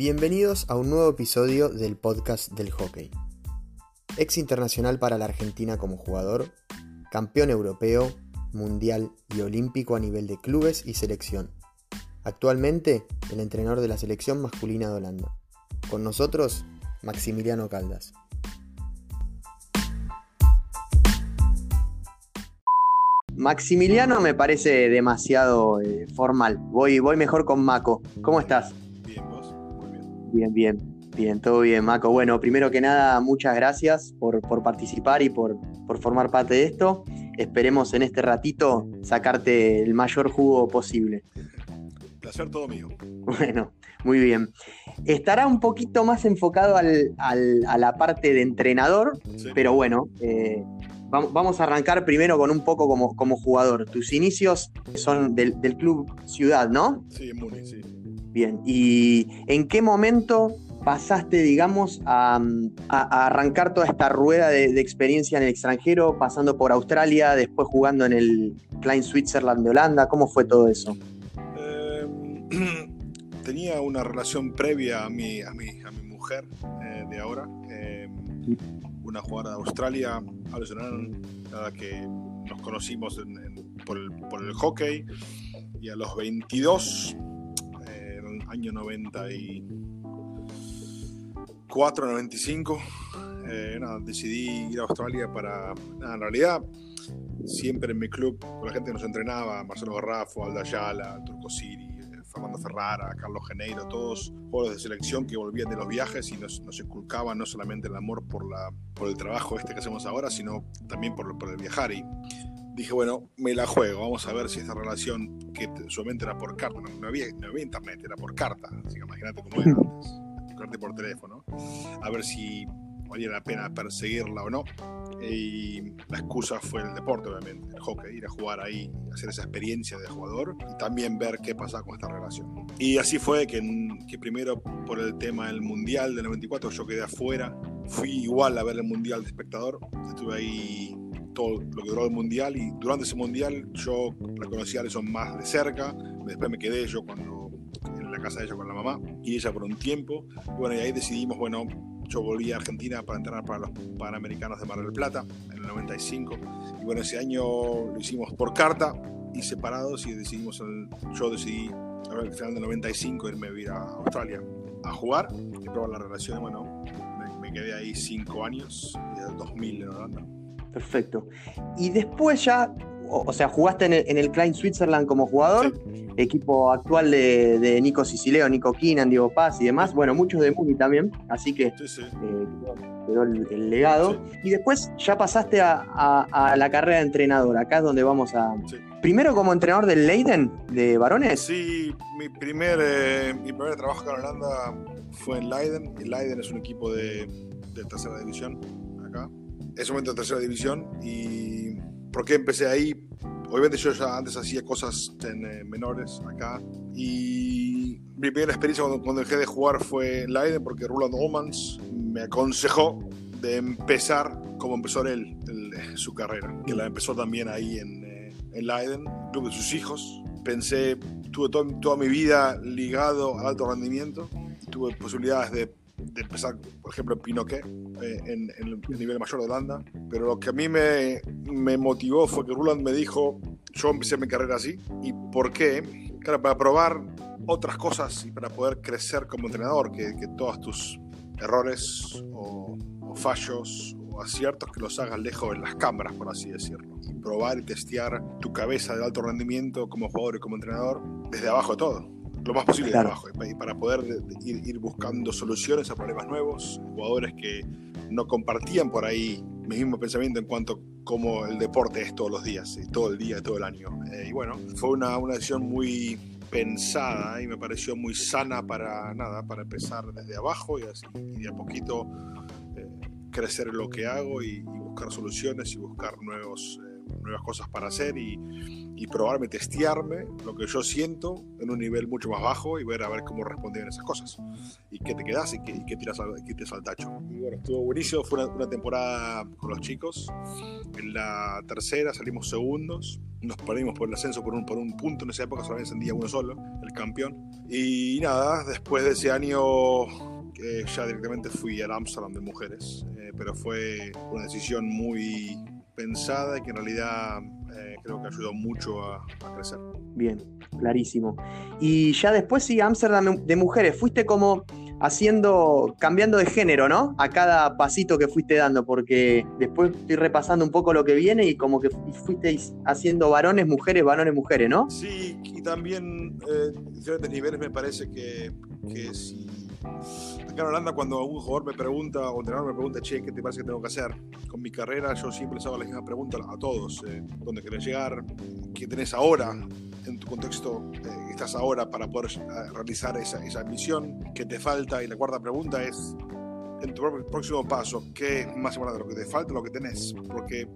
Bienvenidos a un nuevo episodio del podcast del hockey. Ex internacional para la Argentina como jugador, campeón europeo, mundial y olímpico a nivel de clubes y selección. Actualmente, el entrenador de la selección masculina de Holanda. Con nosotros, Maximiliano Caldas. Maximiliano me parece demasiado eh, formal. Voy, voy mejor con Maco. ¿Cómo estás? Bien, bien. Bien, bien. Bien, todo bien, Maco. Bueno, primero que nada, muchas gracias por, por participar y por, por, formar parte de esto. Esperemos en este ratito sacarte el mayor jugo posible. Placer todo mío. Bueno, muy bien. Estará un poquito más enfocado al, al, a la parte de entrenador, sí. pero bueno, eh, vamos a arrancar primero con un poco como, como jugador. Tus inicios son del, del Club Ciudad, ¿no? Sí, en Muni, sí. Bien, ¿y en qué momento pasaste, digamos, a, a, a arrancar toda esta rueda de, experiencia en el extranjero, pasando por Australia, después jugando en el Klein Switzerland de Holanda? ¿Cómo fue todo eso? Eh, tenía una relación previa a mi, a mi, a mi mujer eh, de ahora, eh, una jugadora de Australia, nada que nos conocimos por, el, hockey, y a los 22, en el año 90 y 4, 95, eh, nada, decidí ir a Australia para, nada, en realidad, siempre en mi club, con la gente que nos entrenaba, Marcelo Garrafo, Alda Ayala, Turco Siri, Fernando Ferrara, Carlos Geneiro, todos jugadores de selección que volvían de los viajes y nos, nos inculcaban no solamente el amor por, la, por el trabajo este que hacemos ahora, sino también por, por el viajar. Y dije, bueno, me la juego, vamos a ver si esta relación, que solamente era por carta, no, había, no había internet, era por carta, así que imagínate cómo era antes, por teléfono, a ver si valía la pena perseguirla o no. Y la excusa fue el deporte, obviamente, el hockey, ir a jugar ahí, hacer esa experiencia de jugador y también ver qué pasaba con esta relación. Y así fue que, que primero por el tema del Mundial del 94 yo quedé afuera, fui igual a ver el Mundial de espectador, estuve ahí todo lo que duró el Mundial y durante ese Mundial yo la conocí a Alison más de cerca, después me quedé yo cuando en la casa de ella con la mamá y ella por un tiempo, y bueno, y ahí decidimos, bueno, yo volví a Argentina para entrenar para los Panamericanos de Mar del Plata en el 95. Y bueno, ese año lo hicimos por carta y separados y decidimos, el, yo decidí al final del 95 irme a vivir a Australia a jugar y probar la relación. Bueno, me, me, quedé ahí cinco años, desde el 2000 en Holanda. Perfecto. Y después ya, o, o sea, jugaste en el, en el, Klein Switzerland como jugador, sí. equipo actual de, de, Nico Sicileo, Nico Kinan, Diego Paz y demás. Bueno, muchos de Muni también, así que sí, sí. Eh, quedó el, el legado. Y después ya pasaste a, a, a, la carrera de entrenador. Acá es donde vamos a. Primero como entrenador del Leiden de varones. Sí, mi primer, eh, mi primer trabajo acá en Holanda fue en Leiden. El Leiden es un equipo de, de tercera división acá es un momento de tercera división y ¿por qué empecé ahí? Obviamente yo ya antes hacía cosas en, eh, menores acá y mi primera experiencia cuando, cuando, dejé de jugar fue en Leiden porque Roland Omans me aconsejó de empezar como empezó él el, su carrera, que la empezó también ahí en, eh, en Leiden, club de sus hijos. Pensé, tuve to toda mi vida ligado al alto rendimiento, tuve posibilidades de de empezar, por ejemplo, en Pinoquet, eh, en, el nivel mayor de Holanda. Pero lo que a mí me, me, motivó fue que Roland me dijo, yo empecé mi carrera así. ¿Y por qué? Claro, para probar otras cosas y para poder crecer como entrenador, que, que todos tus errores o, fallos o aciertos que los hagas lejos en las cámaras, por así decirlo. Y probar y testear tu cabeza de alto rendimiento como jugador y como entrenador desde abajo de todo lo más posible claro. de abajo y para poder ir, ir, buscando soluciones a problemas nuevos, jugadores que no compartían por ahí mi mismo pensamiento en cuanto a cómo el deporte es todos los días, todo el día, todo el año. Eh, y bueno, fue una, una decisión muy pensada y me pareció muy sana para nada, para empezar desde abajo y, así, y de a poquito eh, crecer en lo que hago y, y, buscar soluciones y buscar nuevos, eh, nuevas cosas para hacer y, y, probarme, testearme lo que yo siento en un nivel mucho más bajo y ver a ver cómo respondían esas cosas y qué te quedas y qué, y qué tiras, al, qué tiras al tacho. Y bueno, estuvo buenísimo, fue una, una, temporada con los chicos. En la tercera salimos segundos, nos perdimos por el ascenso por un, por un punto, en esa época solamente ascendía uno solo, el campeón. Y nada, después de ese año eh, ya directamente fui al Amsterdam de mujeres, eh, pero fue una decisión muy pensada y que en realidad eh, creo que ayudó mucho a, a, crecer. Bien, clarísimo. Y ya después sí, Amsterdam de mujeres, fuiste como haciendo, cambiando de género, ¿no? A cada pasito que fuiste dando, porque después estoy repasando un poco lo que viene y como que fuiste haciendo varones, mujeres, varones, mujeres, ¿no? Sí, y también eh, diferentes niveles me parece que, que si acá en Holanda cuando un jugador me pregunta o un entrenador me pregunta, che, ¿qué te parece que tengo que hacer? Con mi carrera yo siempre les hago la misma pregunta a todos, eh, ¿dónde querés llegar? ¿Qué tenés ahora en tu contexto? Eh, estás ahora para poder realizar esa, esa misión? ¿Qué te falta? Y la cuarta pregunta es, en tu próximo paso, ¿qué es más importante, lo que te falta lo que tenés? Porque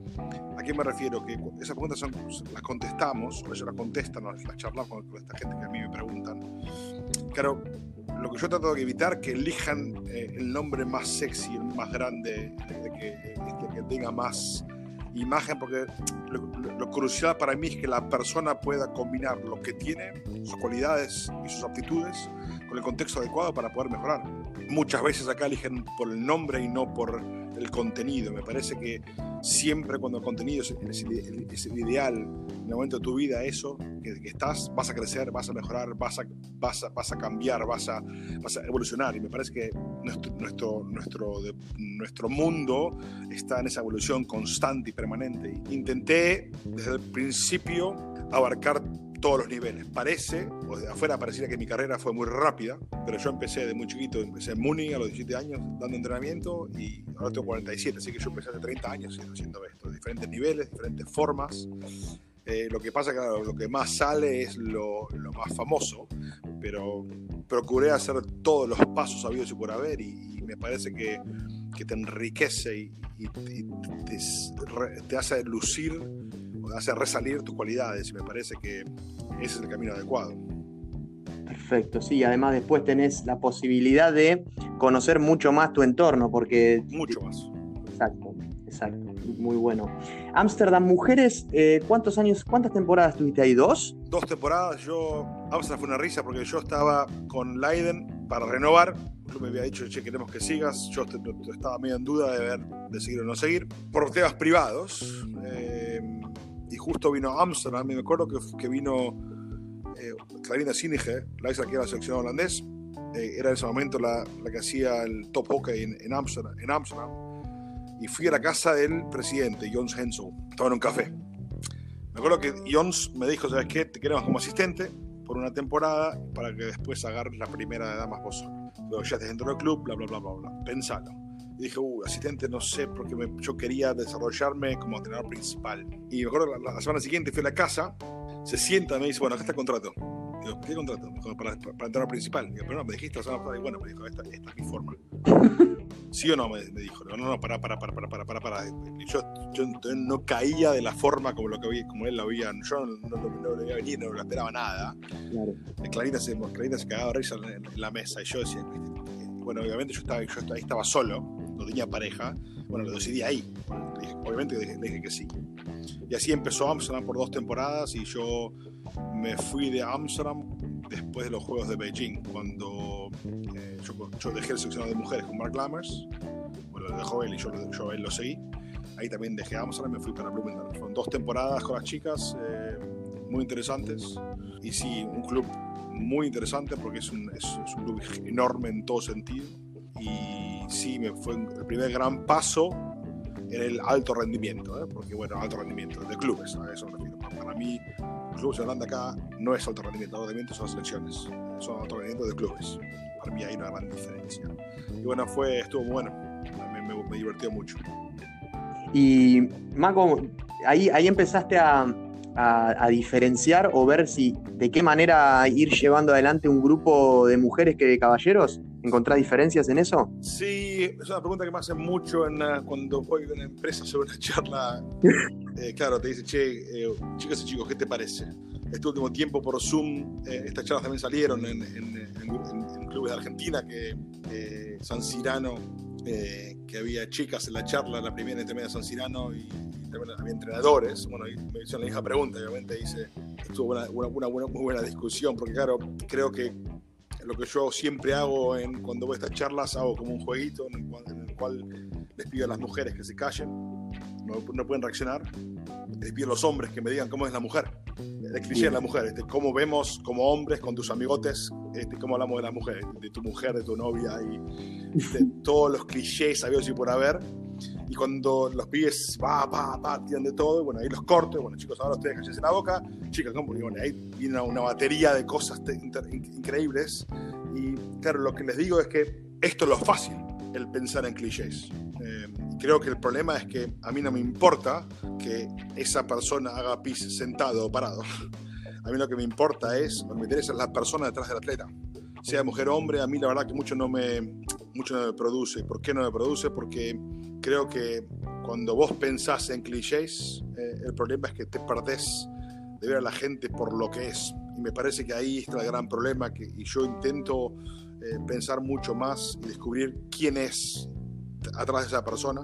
¿a qué me refiero? Que esas preguntas son, las contestamos, o ellos las contestan, las charlamos con, con esta gente que a mí me preguntan. Claro, lo que yo trato de evitar que elijan eh, el nombre más sexy, el más grande, el que, este, que tenga más imagen, porque lo, lo, lo, crucial para mí es que la persona pueda combinar lo que tiene, sus cualidades y sus aptitudes, con el contexto adecuado para poder mejorar. Muchas veces acá eligen por el nombre y no por el contenido. Me parece que siempre cuando el contenido es, el, ideal, en el momento de tu vida, eso, que, estás, vas a crecer, vas a mejorar, vas a, vas a, vas a cambiar, vas a, vas a evolucionar. Y me parece que nuestro, nuestro, nuestro mundo está en esa evolución constante y permanente. Intenté desde el principio abarcar todos los niveles. Parece, o de afuera pareciera que mi carrera fue muy rápida, pero yo empecé de muy chiquito, empecé en Muni a los 17 años dando entrenamiento y ahora tengo 47, así que yo empecé hace 30 años haciendo esto, diferentes niveles, diferentes formas. Eh, lo que pasa que claro, lo que más sale es lo, lo, más famoso, pero procuré hacer todos los pasos habidos y por haber y, y me parece que, que, te enriquece y, y te, te, te hace lucir hace resalir tus cualidades y me parece que ese es el camino adecuado. Perfecto, sí, además después tenés la posibilidad de conocer mucho más tu entorno, porque... Mucho más. Exacto, exacto, muy bueno. Ámsterdam Mujeres, eh, ¿cuántos años, cuántas temporadas tuviste ahí? ¿Dos? Dos temporadas, yo... Ámsterdam fue una risa porque yo estaba con Leiden para renovar, yo me había dicho, che, queremos que sigas, yo estaba medio en duda de ver, de seguir o no seguir, por temas privados. Eh, justo vino a Amsterdam, y me acuerdo que, que vino eh, Clarina Sinige, la ex arquera de la selección holandés, eh, era en ese momento la, la, que hacía el top hockey en, en, Amsterdam, en Amsterdam, y fui a la casa del presidente, Jons Hensel, estaba en un café. Me acuerdo que Jons me dijo, ¿sabes qué? Te queremos como asistente por una temporada para que después agarres la primera de damas vos. Luego ya te dentro del club, bla, bla, bla, bla, bla. Pensalo. Y dije, uh, asistente no sé, porque me, yo quería desarrollarme como entrenador principal. Y me acuerdo la, la, semana siguiente fui a la casa, se sienta me dice, bueno, acá está el contrato. Digo, ¿qué contrato? Para, para, para entrenador principal. Digo, pero no, me dijiste la semana pasada, y bueno, me dijo, esta, esta es mi forma. ¿Sí o no? Me, me dijo, no, no, no, para, para, para, para, para, para, para. Yo, yo no caía de la forma como, lo que había, como él lo había, yo no, no, no, no lo veía venir, no lo esperaba nada. Claro. Clarita, se, Clarita se cagaba risa en, en, la mesa y yo decía, bueno, obviamente yo estaba, yo ahí estaba solo, no tenía pareja, bueno, lo decidí ahí. Obviamente le dije, que sí. Y así empezó Amsterdam por dos temporadas y yo me fui de Amsterdam después de los Juegos de Beijing, cuando eh, yo, yo, dejé el seccionado de mujeres con Mark Lammers, bueno, lo dejó él y yo, yo él lo seguí. Ahí también dejé Amsterdam y me fui para Blumenthal. Fueron dos temporadas con las chicas eh, muy interesantes y sí, un club muy interesante porque es un, es, es un club enorme en todo sentido y sí, me fue el primer gran paso en el alto rendimiento, ¿eh? porque bueno, alto rendimiento de clubes, a eso refiero. Para mí, clubes de Holanda acá no es alto rendimiento, alto rendimiento son selecciones, son alto rendimiento de clubes. Para mí hay una gran diferencia. Y bueno, fue, estuvo muy bueno, me, me, me divirtió mucho. Y Maco, ahí, ahí empezaste a, a, a, diferenciar o ver si de qué manera ir llevando adelante un grupo de mujeres que de caballeros? ¿Encontrás diferencias en eso? Sí, es una pregunta que me hacen mucho en, uh, cuando voy a una empresa sobre una charla eh, claro, te dice, che, eh, chicas y chicos, ¿qué te parece? Este último tiempo por Zoom, eh, estas charlas también salieron en, en, en, clubes de Argentina, que San Cirano, que había chicas en la charla, la primera intermedia de San Cirano, y, también había entrenadores. Bueno, y me hicieron la misma pregunta, obviamente dice, estuvo una, una, muy buena discusión, porque claro, creo que lo que yo siempre hago en, cuando voy a estas charlas, hago como un jueguito en el, cual, les pido a las mujeres que se callen, no, no, pueden reaccionar, les pido a los hombres que me digan cómo es la mujer, el cliché de la mujer, este, cómo vemos como hombres con tus amigotes, este, cómo hablamos de la mujer, de tu mujer, de tu novia y de todos los clichés sabidos y por haber. Y cuando los pibes va, va, va, tiran de todo, bueno, ahí los corto, bueno, chicos, ahora ustedes callense la boca, chicas, ¿cómo? bueno, ahí viene una batería de cosas increíbles. Y claro, lo que les digo es que esto es lo fácil, el pensar en clichés. Eh, creo que el problema es que a mí no me importa que esa persona haga pis sentado o parado. A mí lo que me importa es, lo que me interesa es la persona detrás del atleta. Sea mujer o hombre, a mí la verdad que mucho no me, mucho no me produce. ¿Por qué no me produce? Porque creo que cuando vos pensás en clichés, eh, el problema es que te perdés de ver a la gente por lo que es. Y me parece que ahí está el gran problema, que, y yo intento eh, pensar mucho más y descubrir quién es atrás de esa persona,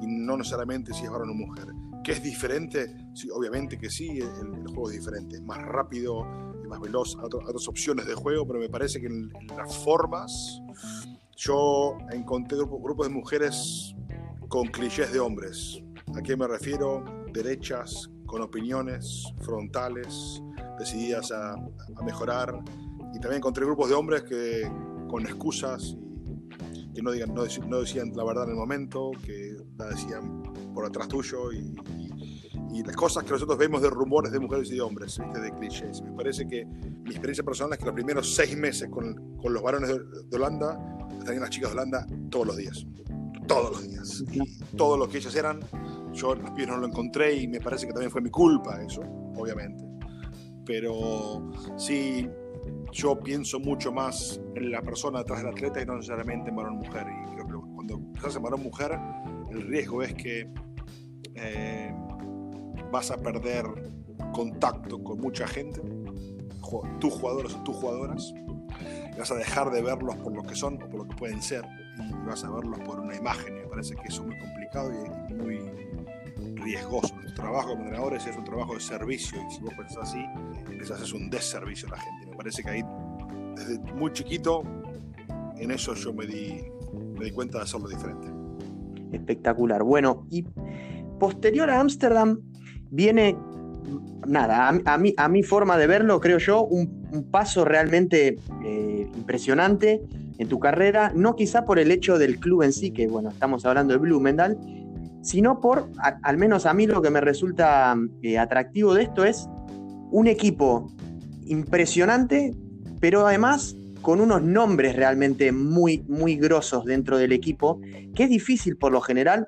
y no necesariamente si es varón o mujer. ¿Que es diferente? Sí, obviamente que sí, el, juego es diferente, es más rápido, es más veloz, otras opciones de juego, pero me parece que en, las formas yo encontré grupos de mujeres con clichés de hombres. ¿A qué me refiero? Derechas, con opiniones frontales, decididas a, mejorar. Y también encontré grupos de hombres que con excusas y que no, digan, no, decían la verdad en el momento, que la decían por atrás tuyo y, las cosas que nosotros vemos de rumores de mujeres y de hombres, de clichés. Me parece que mi experiencia personal es que los primeros seis meses con, con los varones de, de Holanda, estaban las chicas de Holanda todos los días todos los días. Y todo lo que ellas eran, yo los pies no lo encontré y me parece que también fue mi culpa eso, obviamente. Pero sí, yo pienso mucho más en la persona detrás del atleta y no necesariamente en varón-mujer. Y creo que cuando estás en varón-mujer, el riesgo es que eh, vas a perder contacto con mucha gente, tus jugadores o tus jugadoras, vas a dejar de verlos por lo que son o por lo que pueden ser y vas a verlos por una imagen. Y me parece que eso es muy complicado y muy riesgoso. Nuestro trabajo como entrenadores es un trabajo de servicio y si vos pensás así, les haces un desservicio a la gente. Me parece que ahí, desde muy chiquito, en eso yo me di, me di cuenta de hacerlo diferente. Espectacular. Bueno, y posterior a Ámsterdam viene, nada, a, mi, a mi forma de verlo, creo yo, un, paso realmente eh, impresionante en tu carrera, no quizá por el hecho del club en sí, que bueno, estamos hablando de Blumenthal, sino por, al menos a mí lo que me resulta eh, atractivo de esto es un equipo impresionante, pero además con unos nombres realmente muy, muy grosos dentro del equipo, que es difícil por lo general,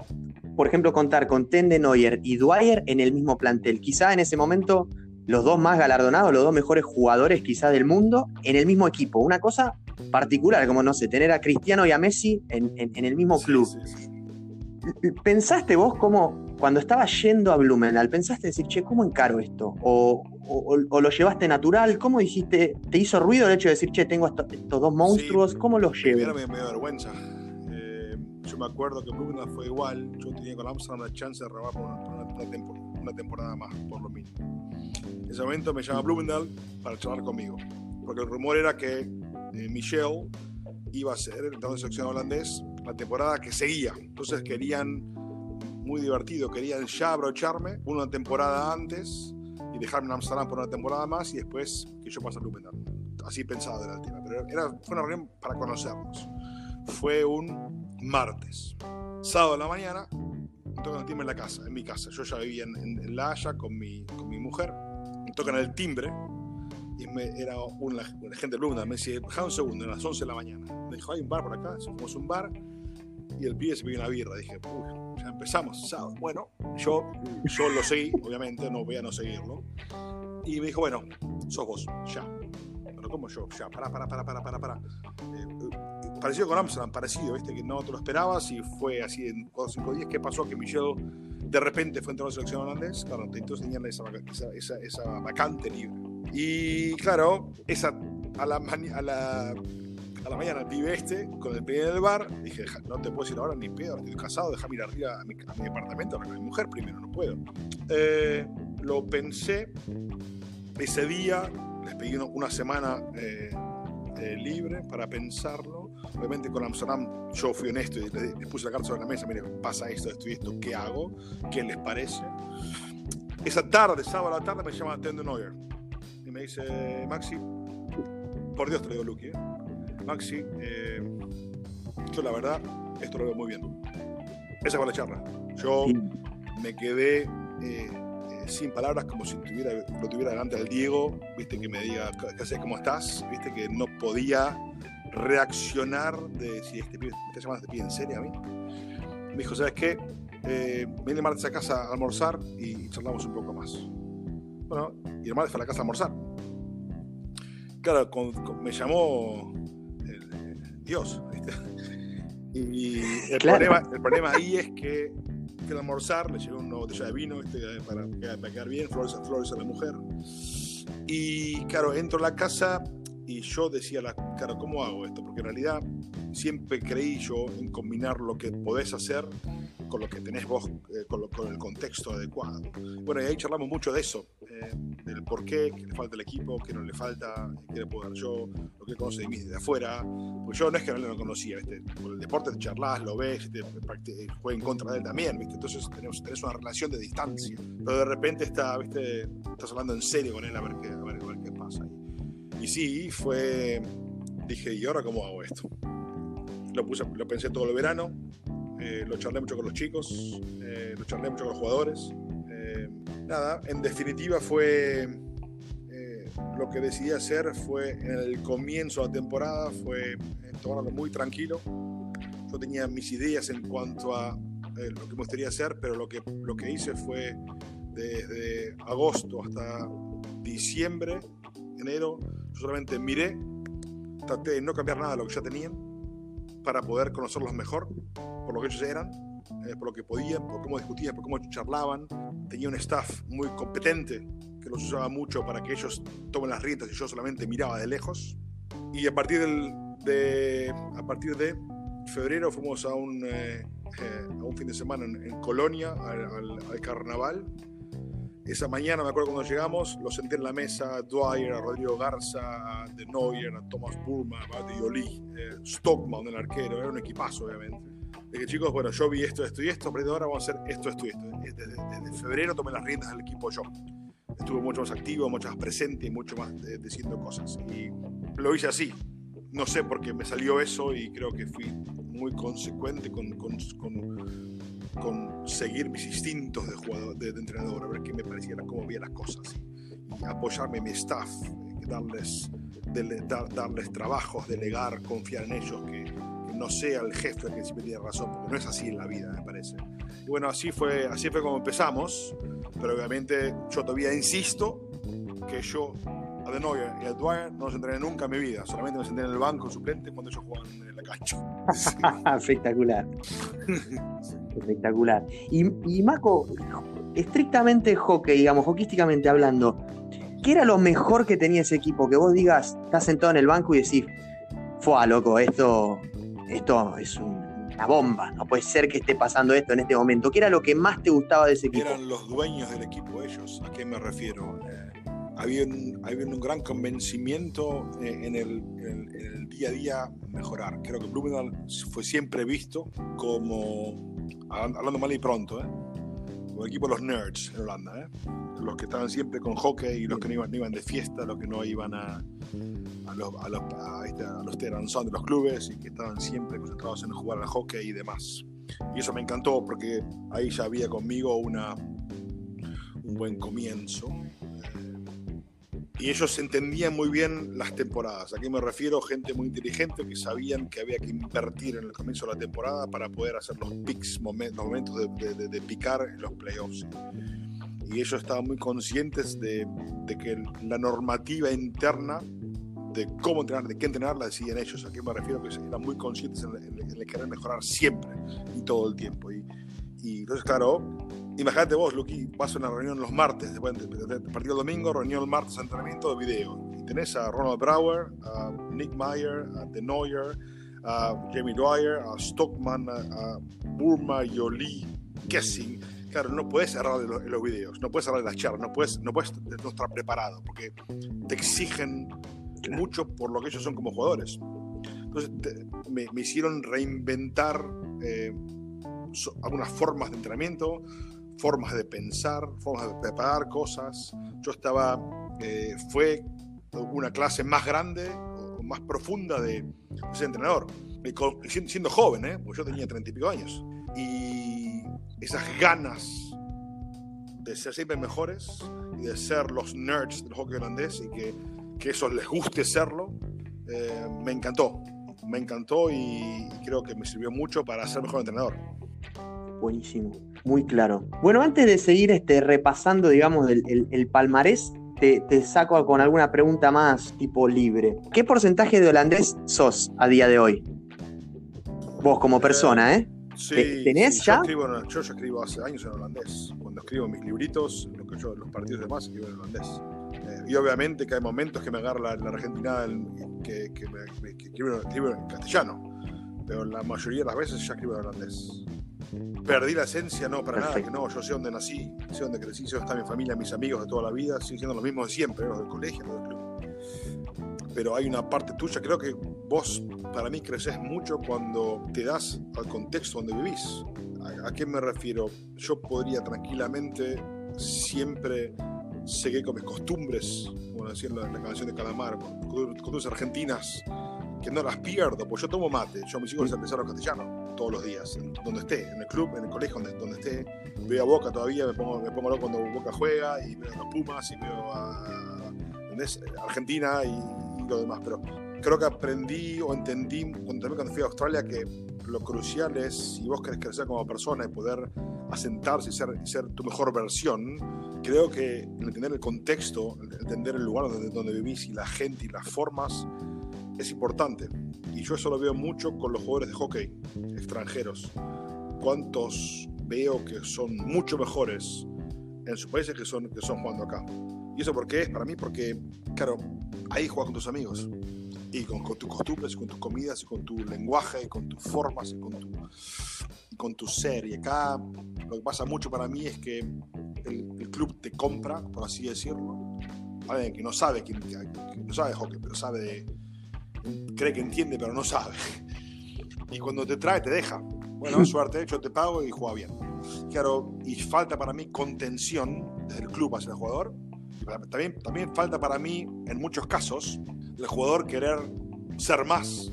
por ejemplo, contar con Tende Neuer y Dwyer en el mismo plantel. Quizá en ese momento los dos más galardonados, los dos mejores jugadores quizá del mundo, en el mismo equipo. Una cosa particular, como no sé, tener a Cristiano y a Messi en, el mismo club. ¿Pensaste vos cómo, cuando estabas yendo a Blumenthal, pensaste decir, che, ¿cómo encaro esto? O, lo llevaste natural? ¿Cómo dijiste, te hizo ruido el hecho de decir, che, tengo estos, dos monstruos? ¿Cómo los llevo? Primero me, me dio vergüenza. Eh, yo me acuerdo que Blumenthal fue igual. Yo tenía con Amsterdam la chance de robar por una, temporada, más, por lo mismo. En ese momento me llama Blumenthal para charlar conmigo. Porque el rumor era que eh, Michel iba a ser el entrenador de selección holandés la temporada que seguía. Entonces querían, muy divertido, querían ya abrocharme una temporada antes y dejarme en Amsterdam por una temporada más y después que yo pase a Blumenthal. Así pensaba era el tema. Pero era, fue una reunión para conocernos. Fue un martes. Sábado de la mañana, el timbre en la casa, en mi casa. Yo ya vivía en, La Haya con mi, con mi mujer. Tocan el timbre y me, era un, agente de me decía, deja un segundo, a las 11 de la mañana. Me dijo, hay un bar por acá, fuimos un bar, y el pibe se pidió una birra. Dije, uy, ya empezamos, sábado. Bueno, yo, yo lo seguí, obviamente, no voy a no seguirlo. Y me dijo, bueno, sos vos, ya. Pero como yo, ya, para, para, para, para, para, para. Eh, parecido con Amsterdam, parecido, viste, que no te lo esperabas y fue así en 4 o 5 días. ¿Qué pasó? Que Michelle de repente fue entrar a la selección holandés, claro, entonces tenían esa, esa, esa, vacante libre. Y claro, esa, a, la, a, la, a la mañana pibe este, con el pie en el bar, dije, no te puedo ir ahora ni pedo, estoy casado, déjame ir arriba a mi, a mi departamento, a mi mujer primero, no puedo. Eh, lo pensé, ese día les pedí una semana eh, eh, libre para pensarlo. Obviamente con Amsterdam yo fui honesto y les, puse la carta sobre la mesa, mire, pasa esto, esto y esto, ¿qué hago? ¿Qué les parece? Esa tarde, sábado a la tarde, me llama Tendo Neuer y me dice, Maxi, por Dios te lo digo, Lucky, ¿eh? Maxi, yo la verdad, esto lo veo muy bien. Esa fue la charla. Yo me quedé sin palabras, como si tuviera, lo tuviera delante del Diego, viste, que me diga, ¿qué haces? ¿Cómo estás? Viste, que no podía reaccionar de si este pibe, me está llamando este pibe en serio a mí. Me dijo, ¿sabes qué? Eh, viene martes a casa a almorzar y charlamos un poco más. Bueno, y el martes fue a la casa a almorzar. Claro, me llamó Dios, ¿viste? Y el, problema, el problema ahí es que que almorzar, le llevé una botella de vino para, para, quedar bien, flores, flores a la mujer. Y claro, entro a la casa y yo decía, la, claro, ¿cómo hago esto? Porque en realidad siempre creí yo en combinar lo que podés hacer con lo que tenés vos, eh, con, el contexto adecuado. Bueno, y ahí charlamos mucho de eso, eh, del por qué, qué le falta al equipo, qué no le falta, qué le puedo dar yo, lo que conoce de mí desde afuera. Pues yo no es que no lo conocía, ¿viste? Con el deporte te charlas, lo ves, te, juega en contra de él también, ¿viste? Entonces tenés, tenés, una relación de distancia. Pero de repente está, ¿viste? estás hablando en serio con él a ver qué, a ver, a ver qué pasa. Y, y sí, fue. Dije, ¿y ahora cómo hago esto? Lo, puse, lo pensé todo el verano, eh, lo charlé mucho con los chicos, eh, lo charlé mucho con los jugadores. Eh, nada, en definitiva fue lo que decidí hacer fue en el comienzo de la temporada, fue tomarlo muy tranquilo. Yo tenía mis ideas en cuanto a lo que me gustaría hacer, pero lo que, lo que hice fue desde agosto hasta diciembre, enero, yo solamente miré, traté de no cambiar nada de lo que ya tenían para poder conocerlos mejor por lo que ellos eran, eh, por lo que podían, por cómo discutían, por cómo charlaban. Tenía un staff muy competente que los usaba mucho para que ellos tomen las riendas y yo solamente miraba de lejos. Y a partir, del, de, a partir de febrero fuimos a un, eh, eh, a un fin de semana en, Colonia, al, al, carnaval. Esa mañana, me acuerdo cuando llegamos, los senté en la mesa, a Dwyer, a Rodrigo Garza, a De Neuer, a Thomas Burma, a Dioli, Stockman, el arquero, era un equipazo obviamente de que chicos, bueno, yo vi esto, esto y esto, pero ahora vamos a hacer esto, esto y esto. Desde, febrero tomé las riendas del equipo yo. Estuve mucho más activo, mucho más presente y mucho más diciendo cosas. Y lo hice así. No sé por qué me salió eso y creo que fui muy consecuente con, con, con, seguir mis instintos de, jugador, de, entrenador, a ver qué me pareciera, cómo veía las cosas. Y apoyarme en mi staff, darles, darles trabajos, delegar, confiar en ellos, que no sea el jefe el que siempre tiene razón, porque no es así en la vida, me parece. Y bueno, así fue, así fue como empezamos, pero obviamente yo todavía insisto que yo a De y a Dwyer no los entrené nunca en mi vida, solamente me senté en el banco suplente cuando ellos jugaban en la cancha. Espectacular. Espectacular. Y, y Maco, estrictamente hockey, digamos, hockeyísticamente hablando, ¿qué era lo mejor que tenía ese equipo? Que vos digas, estás sentado en el banco y decís, fue loco, esto esto es una bomba, no puede ser que esté pasando esto en este momento. ¿Qué era lo que más te gustaba de ese equipo? Eran los dueños del equipo ellos, ¿a qué me refiero? Eh, había, un, había, un, gran convencimiento eh, en el, día a día mejorar. Creo que Blumenthal fue siempre visto como, hablando mal y pronto, ¿eh? el equipo de los nerds en Holanda, ¿eh? los que estaban siempre con hockey y los que no iban, no iban de fiesta, los que no iban a, a los, a los, a, este, los de los clubes y que estaban siempre concentrados en jugar al hockey y demás. Y eso me encantó porque ahí ya había conmigo una, un buen comienzo. Y ellos entendían muy bien las temporadas. Aquí me refiero a gente muy inteligente que sabían que había que invertir en el comienzo de la temporada para poder hacer los picks, los momentos de, de, de picar en los playoffs y ellos estaban muy conscientes de, de, que la normativa interna de cómo entrenar, de qué entrenar, la decían ellos. ¿A qué me refiero? Que eran muy conscientes en, el querer mejorar siempre y todo el tiempo. Y, y entonces, claro, Imagínate vos, Luqui, vas a una reunión los martes, después de, partido el domingo, reunión el martes, entrenamiento de video. Y tenés a Ronald Brower, a Nick Meyer, a De Neuer, a Jamie Dwyer, a Stockman, a, Burma, Yoli, Kessing. Claro, no puedes cerrar los, los videos, no puedes cerrar las charlas, no puedes, no puedes no estar preparado, porque te exigen mucho por lo que ellos son como jugadores. Entonces me, me, hicieron reinventar eh, algunas formas de entrenamiento, formas de pensar, formas de preparar cosas. Yo estaba, eh, fue una clase más grande más profunda de, ser entrenador, siendo joven, ¿eh? porque yo tenía treinta y pico años. Y esas ganas de ser siempre mejores y de ser los nerds del hockey holandés y que, que eso les guste serlo, eh, me encantó. Me encantó y creo que me sirvió mucho para ser mejor entrenador. Buenísimo, muy claro. Bueno, antes de seguir este, repasando, digamos, el, palmarés, te, saco con alguna pregunta más tipo libre. ¿Qué porcentaje de holandés sos a día de hoy? Vos como persona, ¿eh? Sí, ¿Tenés ya? Yo, escribo hace años en holandés. Cuando escribo mis libritos, lo que yo, los partidos de más, escribo en holandés. Eh, y obviamente que hay momentos que me agarra la, Argentina que, me, escribo, en castellano. Pero la mayoría de las veces ya escribo en holandés. Perdí la esencia, no, para nada, que no, yo sé dónde nací, sé dónde crecí, sé dónde está mi familia, mis amigos de toda la vida, siguen siendo los mismos de siempre, los del colegio, los del club. Pero hay una parte tuya, creo que vos, para mí, creces mucho cuando te das al contexto donde vivís. ¿A, qué me refiero? Yo podría tranquilamente siempre seguir con mis costumbres, como decía la, la canción de Calamar, costumbres argentinas, que no las pierdo, pues yo tomo mate, yo mis hijos mm. empezaron castellano todos los días, donde esté, en el club, en el colegio, donde, donde esté. Veo a Boca todavía, me pongo, me pongo loco cuando Boca juega y veo a los Pumas y veo a, Argentina y, lo demás, pero creo que aprendí o entendí cuando, cuando fui a Australia que lo crucial es, si vos querés crecer como persona y poder asentarse y ser, ser tu mejor versión, creo que entender el contexto, entender el lugar donde, donde vivís y la gente y las formas es importante. Y yo eso lo veo mucho con los jugadores de hockey extranjeros. ¿Cuántos veo que son mucho mejores en sus países que son, que son jugando acá? ¿Y eso por qué es? Para mí porque, claro, ahí juegas con tus amigos. Y con, tus costumbres, con tus comidas, con tu lenguaje, con tus formas, con tu, con tu ser. Y acá lo que pasa mucho para mí es que el, club te compra, por así decirlo. Que no sabe, que, no sabe hockey, pero sabe de, cree que entiende, pero no sabe. Y cuando te trae, te deja. Bueno, suerte, yo te pago y juega bien. Claro, y falta para mí contención desde el club hacia el jugador. También, también falta para mí, en muchos casos, el jugador querer ser más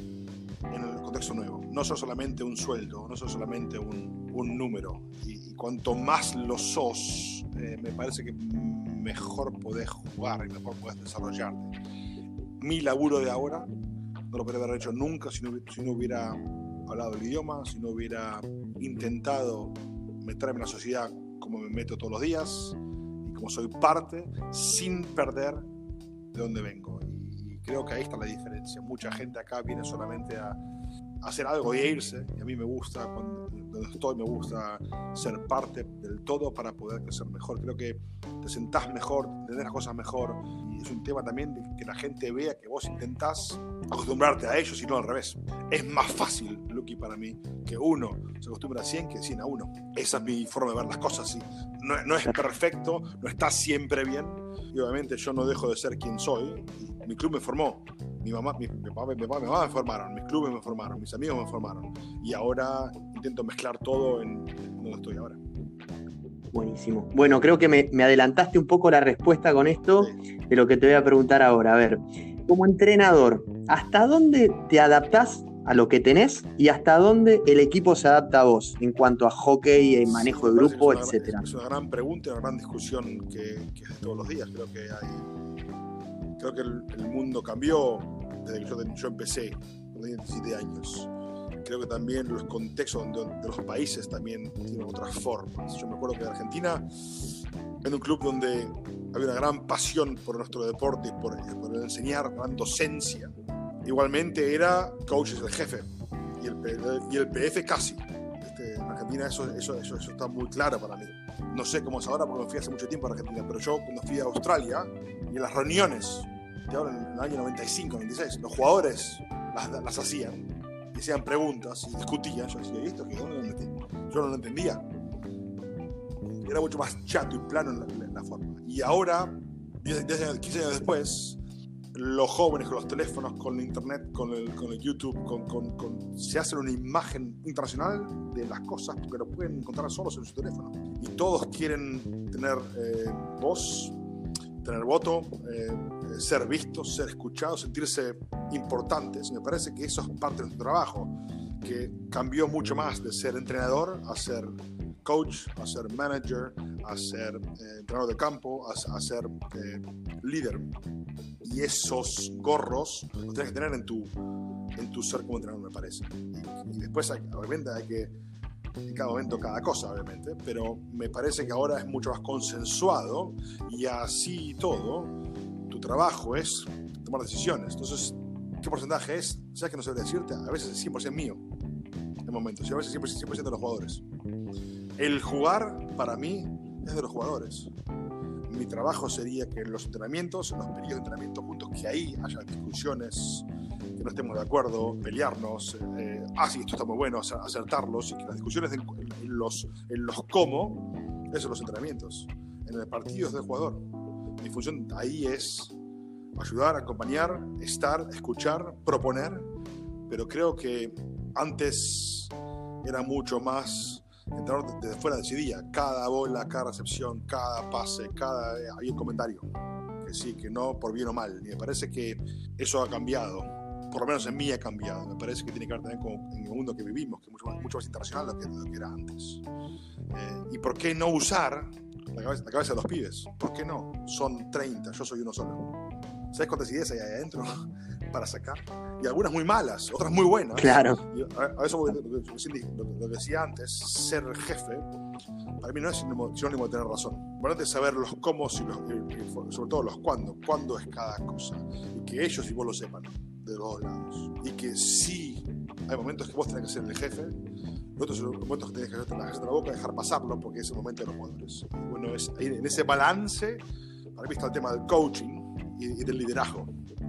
en el contexto nuevo. No sos solamente un sueldo, no sos solamente un, un número. Y, cuanto más lo sos, eh, me parece que mejor podés jugar y mejor podés desarrollarte. Mi laburo de ahora no lo podría haber hecho nunca si no, si no hubiera hablado el idioma, si no hubiera intentado meterme en la sociedad como me meto todos los días y como soy parte, sin perder de dónde vengo. Y creo que ahí está la diferencia. Mucha gente acá viene solamente a, hacer algo y irse. Y a mí me gusta, cuando donde estoy, me gusta ser parte del todo para poder crecer mejor. Creo que te sentás mejor, tener las cosas mejor. Y es un tema también de que la gente vea que vos intentás acostumbrarte a ellos y no al revés. Es más fácil, Lucky, para mí, que uno se acostumbra a 100 que 100 a uno. Esa es mi forma de ver las cosas. ¿sí? No, no es perfecto, no está siempre bien. Y obviamente yo no dejo de ser quien soy. Y mi club me formó mi mamá, mi, papá, mi, papá, mi mamá me formaron, mis clubes me formaron, mis amigos me formaron. Y ahora intento mezclar todo en, donde estoy ahora. Buenísimo. Bueno, creo que me, adelantaste un poco la respuesta con esto de lo que te voy a preguntar ahora. A ver, como entrenador, ¿hasta dónde te adaptás a lo que tenés y hasta dónde el equipo se adapta a vos en cuanto a hockey, y manejo de grupo, etcétera? Es una gran pregunta y una gran discusión que, que es de todos los días. Creo que hay creo que el, mundo cambió desde que yo, empecé, con 17 años. Creo que también los contextos de, los países también tienen otras formas. Yo me acuerdo que en Argentina, en un club donde había una gran pasión por nuestro deporte por, por enseñar, gran docencia. Igualmente era coach el jefe y el, y el PF casi. ¿viste? En Argentina eso, eso, eso, eso, está muy claro para mí. No sé cómo es ahora porque me fui hace mucho tiempo a Argentina, pero yo cuando fui a Australia y en las reuniones, de ahora en el año 95, 96, los jugadores las, las hacían, y hacían preguntas y discutían. Yo decía, ¿y esto. Yo no lo entendía. Era mucho más chato y plano en la, en la forma. Y ahora, 10, 10 años, 15 años después, los jóvenes con los teléfonos, con el internet, con el, con el YouTube, con, con, con, se hacen una imagen internacional de las cosas porque lo pueden encontrar solos en su teléfono. Y todos quieren tener eh, voz, tener voto, eh, ser vistos, ser escuchados, sentirse importantes. Me parece que eso es parte de nuestro trabajo, que cambió mucho más de ser entrenador a ser coach, a ser manager, a ser eh, entrenador de campo, a, a ser eh, líder. Y esos gorros los tienes que tener en tu, en tu ser como entrenador, me parece. Y, y después, obviamente, hay que en cada momento cada cosa, obviamente, pero me parece que ahora es mucho más consensuado y así todo, trabajo es tomar decisiones. Entonces, ¿qué porcentaje es? ¿Sabes que no sé decirte? A veces es 100% mío en momentos y a veces 100%, 100 de los jugadores. El jugar, para mí, es de los jugadores. Mi trabajo sería que en los entrenamientos, en los periodos de entrenamiento juntos, que ahí haya discusiones, que no estemos de acuerdo, pelearnos, eh, ah, sí, esto está muy bueno, acertarlos, y que las discusiones en, en los, en los cómo, eso son los entrenamientos. En el partido es del jugador. Mi función ahí es ayudar, acompañar, estar, escuchar, proponer, pero creo que antes era mucho más entrenador desde fuera decidía cada bola, cada recepción, cada pase, cada había un comentario que sí, que no por bien o mal. Y me parece que eso ha cambiado, por lo menos en mí ha cambiado. Me parece que tiene que ver también con en el mundo que vivimos, que es mucho más, mucho más internacional de lo que, lo que era antes. Eh, ¿Y por qué no usar la cabeza, la cabeza de los pibes? ¿Por qué no? Son 30, yo soy uno solo. ¿Sabes cuántas ideas hay ahí adentro para sacar? Y algunas muy malas, otras muy buenas. Claro. Y a, a eso lo, lo, lo, que decía antes, ser jefe, para mí no es sinónimo, sinónimo de tener razón. Importante es saber los cómo y, los, y, sobre todo los cuándo. Cuándo es cada cosa. Y que ellos y vos lo sepan de los dos lados. Y que sí, hay momentos que vos tenés que ser el jefe, y otros momentos que hacerte la, la boca, dejar pasarlo, porque es el momento de los jugadores. Bueno, es, en ese balance, para mí está el tema del coaching y, y del liderazgo.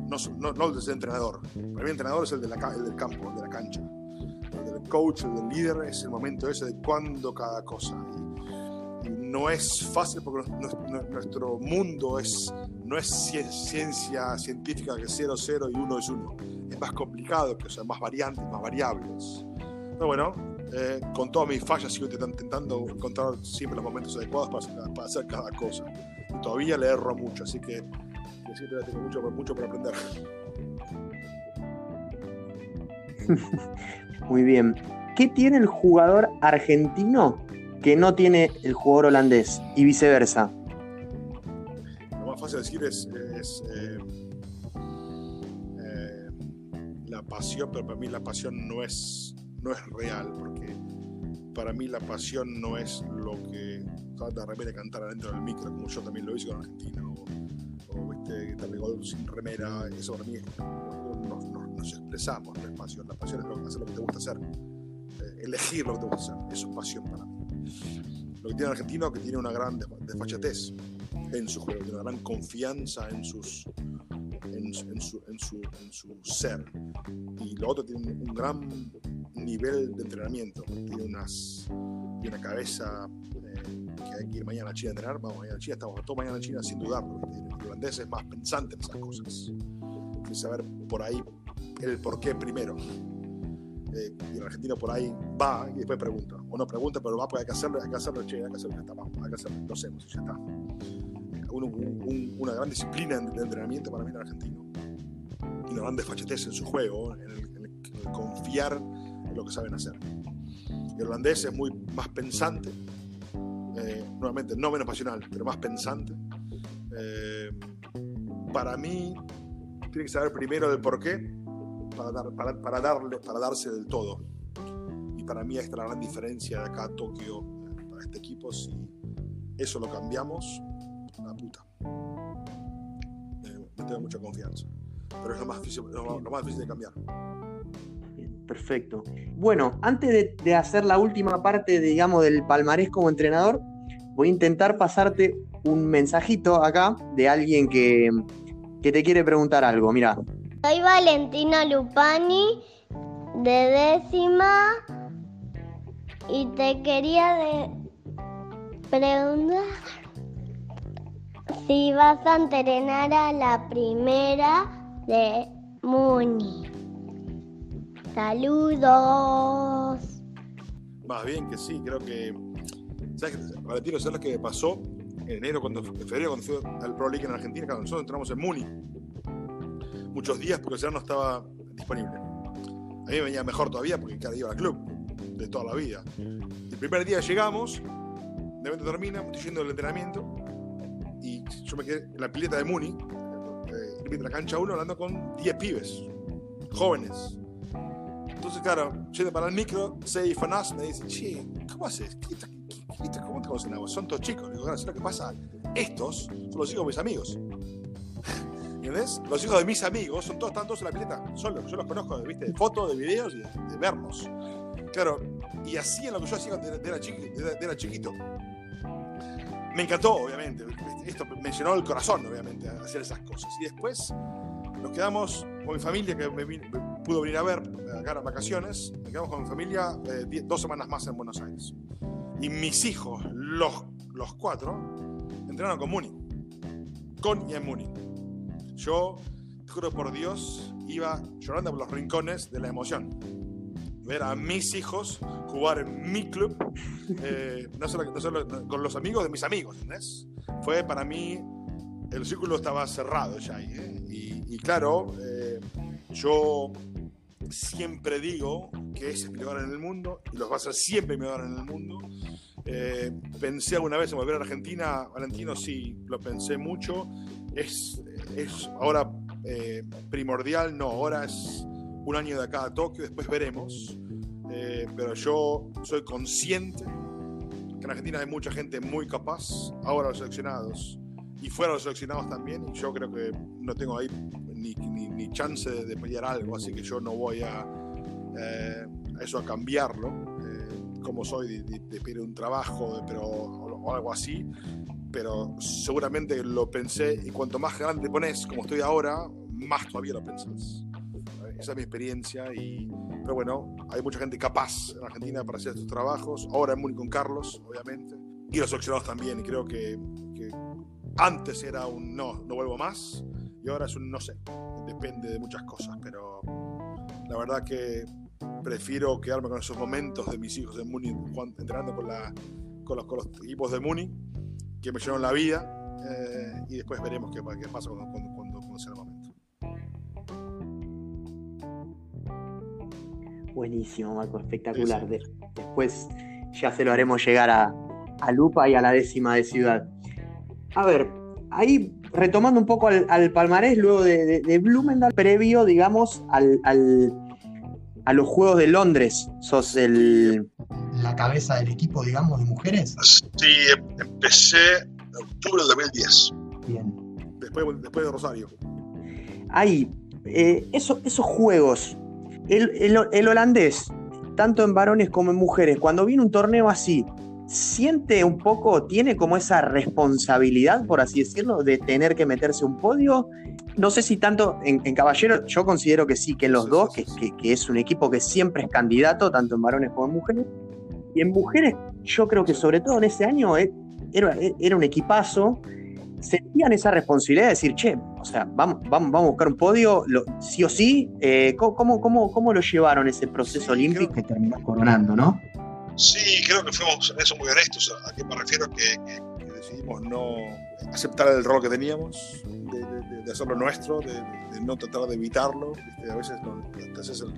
No, no, no, el de ser entrenador. Para mí el entrenador es el, de la, el del campo, el de la cancha. El del coach, el del líder, es el momento ese de cuándo cada cosa. Y, y no es fácil porque nuestro, mundo es, no es ciencia científica que 0, 0 y 1 es 1. Es más complicado, que o sea, más variantes, más variables. Pero bueno, eh, con todas mis fallas sigo intentando encontrar siempre los momentos adecuados para, para hacer cada cosa. Y todavía le erro mucho, así que siempre tengo mucho, mucho por aprender. Muy bien. ¿Qué tiene el jugador argentino que no tiene el jugador holandés y viceversa? Lo más fácil de decir es, es eh, eh, la pasión, pero para mí la pasión no es, no es real, porque para mí la pasión no es lo que de repente cantar adentro del micro, como yo también lo hice con Argentina, o, o de gol sin remera, eso para mí nos, nos, nos, expresamos, no es pasión. La pasión es lo, hacer lo que te gusta hacer, eh, elegir lo que te gusta hacer, eso es pasión para mí. Lo que tiene el argentino es que tiene una gran desfachatez en su juego, tiene una gran confianza en sus en, su, en, su, en su ser. Y lo otro tiene un gran nivel de entrenamiento, tiene, unas, tiene una cabeza eh, que hay que ir mañana a China a entrenar, vamos mañana a China, estamos todo mañana a China sin dudarlo. El holandés es más pensante en esas cosas. Tiene saber por ahí el por qué primero. Eh, y el argentino por ahí va y después pregunta. O no pregunta, pero va porque hay que hacerlo, hay que hacerlo, che, hay que hacerlo, ya está, vamos, hay que hacerlo, lo hacemos, ya está. Un, un, una gran disciplina de entrenamiento para mí el argentino. Y una gran desfachatez en su juego, en el, en el, confiar en lo que saben hacer. El holandés es muy más pensante, eh, nuevamente no menos pasional, pero más pensante. Eh, para mí, tiene que saber primero del por qué para, dar, para, para, darle, para darse del todo. Y para mí esta es la gran diferencia de acá a Tokio eh, para este equipo. Si eso lo cambiamos, puta. Eh, tengo mucha confianza. Pero es lo más difícil, lo, lo más difícil de cambiar. Perfecto. Bueno, antes de, hacer la última parte, digamos, del palmarés como entrenador, voy a intentar pasarte un mensajito acá de alguien que, que te quiere preguntar algo. Mira. Soy Valentina Lupani, de décima, y te quería de preguntar si vas a entrenar a la primera de Muni. Saludos. Más bien que sí, creo que. ¿Sabes, Valentino, ¿sabes lo que pasó en enero, cuando, en febrero, cuando fui al Pro League en Argentina? Cuando nosotros entramos en Muni. Muchos días porque el no estaba disponible. A mí me venía mejor todavía porque cada iba al club de toda la vida. El primer día llegamos, de repente termina, estoy yendo al entrenamiento yo me quedé en la pileta de Muni, eh, la cancha 1, hablando con 10 pibes, jóvenes, entonces, claro, yendo para el micro, Sei Fanas me dice, che, ¿cómo haces? ¿Qué, cómo te conocen a Son todos chicos. Le digo, claro, lo que pasa? Estos son los hijos de mis amigos. ¿Entendés? Los hijos de mis amigos son todos, están todos en la pileta. Son yo los conozco ¿viste? de fotos, de videos y de, verlos. Claro, y así en lo que yo hacía de, era, era chiquito. Me encantó, obviamente. Esto me llenó el corazón, obviamente, hacer esas cosas. Y después nos quedamos con mi familia, que me, pudo venir a ver acá en vacaciones. Nos quedamos con mi familia eh, dos semanas más en Buenos Aires. Y mis hijos, los, los cuatro, entrenaron con Muni. Con y en Muni. Yo, juro por Dios, iba llorando por los rincones de la emoción. Ver a mis hijos jugar en mi club, eh, no, solo, con los amigos de mis amigos, ¿entendés? Fue para mí, el círculo estaba cerrado ya ahí. ¿eh? Y, claro, eh, yo siempre digo que es el mejor en el mundo y los va a ser siempre el mejor en el mundo. Eh, pensé alguna vez en volver a Argentina, Valentino, sí, lo pensé mucho. Es, es ahora eh, primordial, no, ahora es un año de acá a Tokio, después veremos. pero yo soy consciente que en Argentina hay mucha gente muy capaz, ahora los seleccionados y fuera los seleccionados también, y yo creo que no tengo ahí ni, ni, chance de, pelear algo, así que yo no voy a, eh, eso a cambiarlo, eh, como soy de, pedir un trabajo pero, o, algo así, pero seguramente lo pensé, y cuanto más grande pones, como estoy ahora, más todavía lo pensás. Esa es mi experiencia, y, pero bueno, hay mucha gente capaz en Argentina para hacer estos trabajos, ahora en Múnich con Carlos, obviamente, y los seleccionados también, y creo que antes era un no, no vuelvo más, y ahora es un no sé, depende de muchas cosas, pero la verdad que prefiero quedarme con esos momentos de mis hijos en Muni, entrenando con, la, con, los, con los equipos de Muni, que me llenaron la vida, eh, y después veremos qué, qué pasa cuando, cuando, cuando, sea el momento. Buenísimo, Marco, espectacular. Después ya se lo haremos llegar a, a Lupa y a la décima de ciudad. A ver, ahí retomando un poco al, palmarés luego de, de, Blumendal, previo, digamos, al, a los Juegos de Londres, sos el, la cabeza del equipo, digamos, de mujeres. Sí, empecé en octubre del 2010. Bien. Después, después de Rosario. Ahí, eh, esos juegos, el, el holandés, tanto en varones como en mujeres, cuando viene un torneo así, siente un poco, tiene como esa responsabilidad, por así decirlo, de tener que meterse un podio. No sé si tanto en, Caballero, yo considero que sí, que en los dos, que, es un equipo que siempre es candidato, tanto en varones como en mujeres. Y en mujeres, yo creo que sobre todo en ese año eh, era, era un equipazo. Sentían esa responsabilidad de decir, che, o sea, vamos, vamos, vamos a buscar un podio, sí o sí. Eh, ¿cómo, cómo, cómo, lo llevaron ese proceso olímpico que terminó coronando, no? Sí, creo que fuimos eso muy honestos. ¿A qué me refiero? Que, decidimos no aceptar el rol que teníamos, de, hacerlo nuestro, de, no tratar de evitarlo. A veces no, te haces el,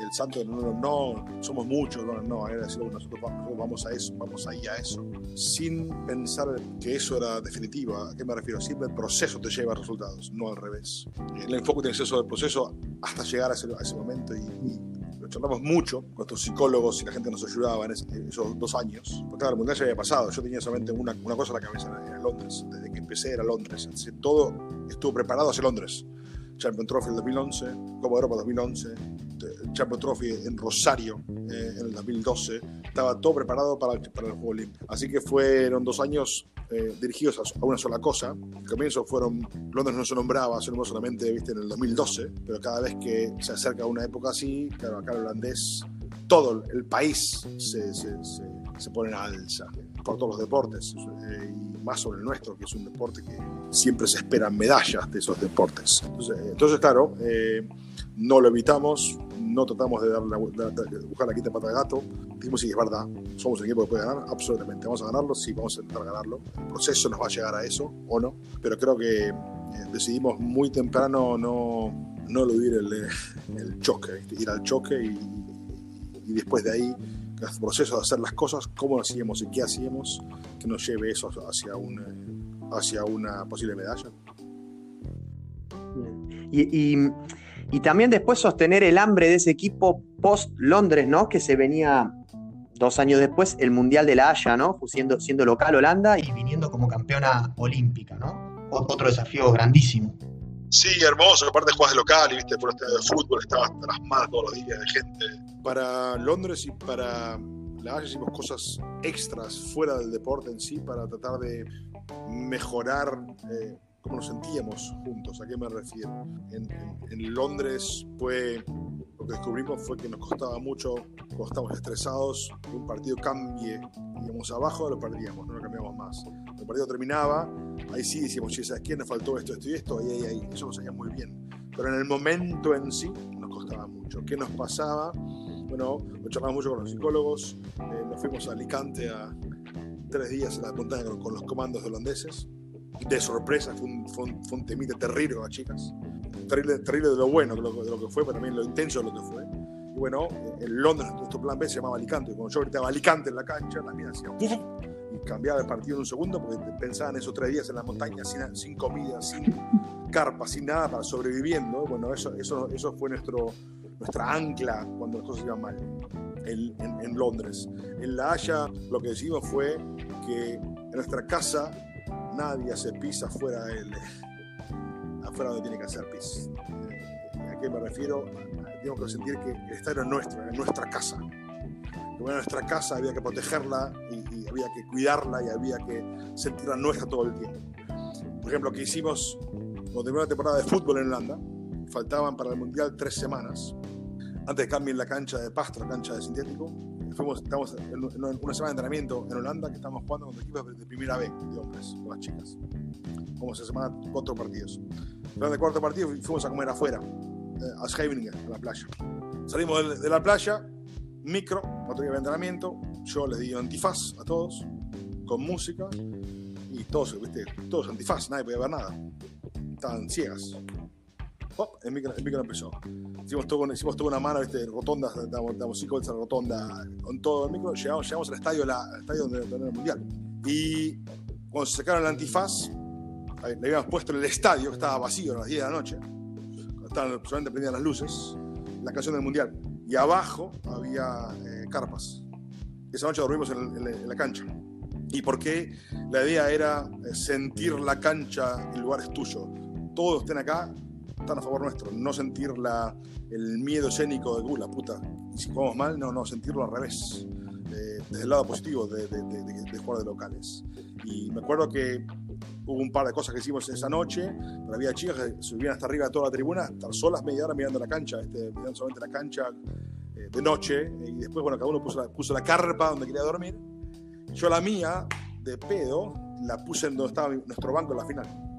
el santo, no, no, somos muchos, no, no, era decirlo, nosotros vamos a eso, vamos ahí a eso, sin pensar que eso era definitivo. ¿A qué me refiero? Siempre el proceso te lleva a resultados, no al revés. El enfoque tiene que ser sobre el proceso hasta llegar a ese, a ese momento y charlamos mucho con nuestros psicólogos y la gente nos ayudaba en, esos dos años. Porque claro, el mundial ya había pasado. Yo tenía solamente una, una cosa en la cabeza, era Londres. Desde que empecé era Londres. todo estuvo preparado hacia Londres. Champion Trophy 2011, Copa Europa 2011, Champions Trophy en Rosario eh, en el 2012, estaba todo preparado para el, para el Juego Olímpico. Así que fueron dos años eh, dirigidos a, una sola cosa. Al comienzo fueron, Londres no se nombraba, se nombró solamente ¿viste? en el 2012, pero cada vez que se acerca una época así, claro, acá el holandés, todo el país se, se, se, se pone en alza por todos los deportes, eh, y más sobre el nuestro, que es un deporte que siempre se esperan medallas de esos deportes. Entonces, entonces claro, eh, no lo evitamos, no tratamos de, dar la, de, de buscar la quinta pata de gato. Dijimos, sí, es verdad, somos un equipo que puede ganar, absolutamente. Vamos a ganarlo, sí, vamos a intentar ganarlo. El proceso nos va a llegar a eso, o no. Pero creo que eh, decidimos muy temprano no, no eludir el, el choque, ir al choque y, después de ahí el proceso de hacer las cosas, cómo hacíamos y qué hacíamos, que nos lleve eso hacia, un, hacia una posible medalla. Y, y, también después sostener el hambre de ese equipo post-Londres, ¿no? Que se venía dos años después el Mundial de la Haya, ¿no? Siendo, siendo local Holanda y viniendo como campeona olímpica, ¿no? Otro desafío grandísimo. Sí, hermoso, aparte jugás de local y viste por el estadio de fútbol, estabas tras más todos los días de gente. Para Londres y para La Haya hicimos cosas extras fuera del deporte en sí para tratar de mejorar eh, cómo nos sentíamos juntos. ¿A qué me refiero? En, en, en, Londres fue lo que descubrimos fue que nos costaba mucho cuando estábamos estresados que un partido cambie, íbamos abajo, lo perdíamos, no lo cambiamos más. El partido terminaba, ahí sí decíamos, che, ¿sabes qué? Nos faltó esto, esto y esto, ahí, ahí, ahí. Eso lo sabía muy bien. Pero en el momento en sí nos costaba mucho. ¿Qué nos pasaba? Bueno, lo charlamos mucho con los psicólogos, eh, nos fuimos a Alicante a tres días en la montaña con, con los comandos holandeses de sorpresa, fue un, fue un, fue un temite terrible con las chicas. Terrible, terrible de lo bueno de lo, de lo, que fue, pero también lo intenso de lo que fue. Y bueno, en Londres nuestro plan B se llamaba Alicante. Y cuando yo gritaba Alicante en la cancha, las minas hacían ¡pum! y cambiaba el partido en un segundo porque pensaban esos tres días en la montaña sin, sin comida, sin carpa, sin nada, para sobreviviendo. Bueno, eso, eso, eso fue nuestro, nuestra ancla cuando las cosas iban mal en, en, en Londres. En La Haya lo que decidimos fue que en nuestra casa nadie hace pis afuera del, afuera donde tiene que hacer pis. ¿A qué me refiero? Tengo que sentir que el estadio es nuestro, es nuestra casa. Que bueno, nuestra casa había que protegerla y, y, había que cuidarla y había que sentirla nuestra todo el tiempo. Por ejemplo, que hicimos cuando terminó la temporada de fútbol en Holanda, faltaban para el Mundial tres semanas. Antes de cambien la cancha de pasto, la cancha de sintético, fuimos, estamos en una semana de entrenamiento en Holanda que estamos jugando con equipos de primera B de hombres, con las chicas. Como esa semana, cuatro partidos. Durante el cuarto partido fuimos a comer afuera, eh, a Scheveningen, a la playa. Salimos de la playa, micro, otro día de entrenamiento. Yo les di antifaz a todos, con música, y todos, ¿viste? Todos antifaz, nadie podía ver nada. Estaban ciegas. Oh, el, micro, el micro empezó. Hicimos, todo, hicimos toda una mano, ¿viste? rotondas, damos, damos cinco veces la rotonda con todo el micro. Llegamos, llegamos al estadio, la, al estadio donde, donde era el mundial. Y cuando se sacaron el antifaz, le habíamos puesto en el estadio, que estaba vacío a las 10 de la noche, estaban solamente prendidas las luces, la canción del mundial. Y abajo había eh, carpas. Esa noche dormimos en, en, en la cancha. ¿Y por qué? La idea era eh, sentir la cancha, el lugar es tuyo. Todos estén acá, están a favor nuestro. No sentir la, el miedo escénico de, uh, la puta, si jugamos mal, no, no, sentirlo al revés. Eh, desde el lado positivo de, de, de, de, jugar de locales. Y me acuerdo que hubo un par de cosas que hicimos esa noche, pero había chicas que subían hasta arriba de toda la tribuna, estar solas media hora mirando la cancha, este, mirando solamente la cancha eh, de noche, y después, bueno, cada uno puso la, puso la carpa donde quería dormir. Yo la mía, de pedo, la puse en donde estaba nuestro banco en la final.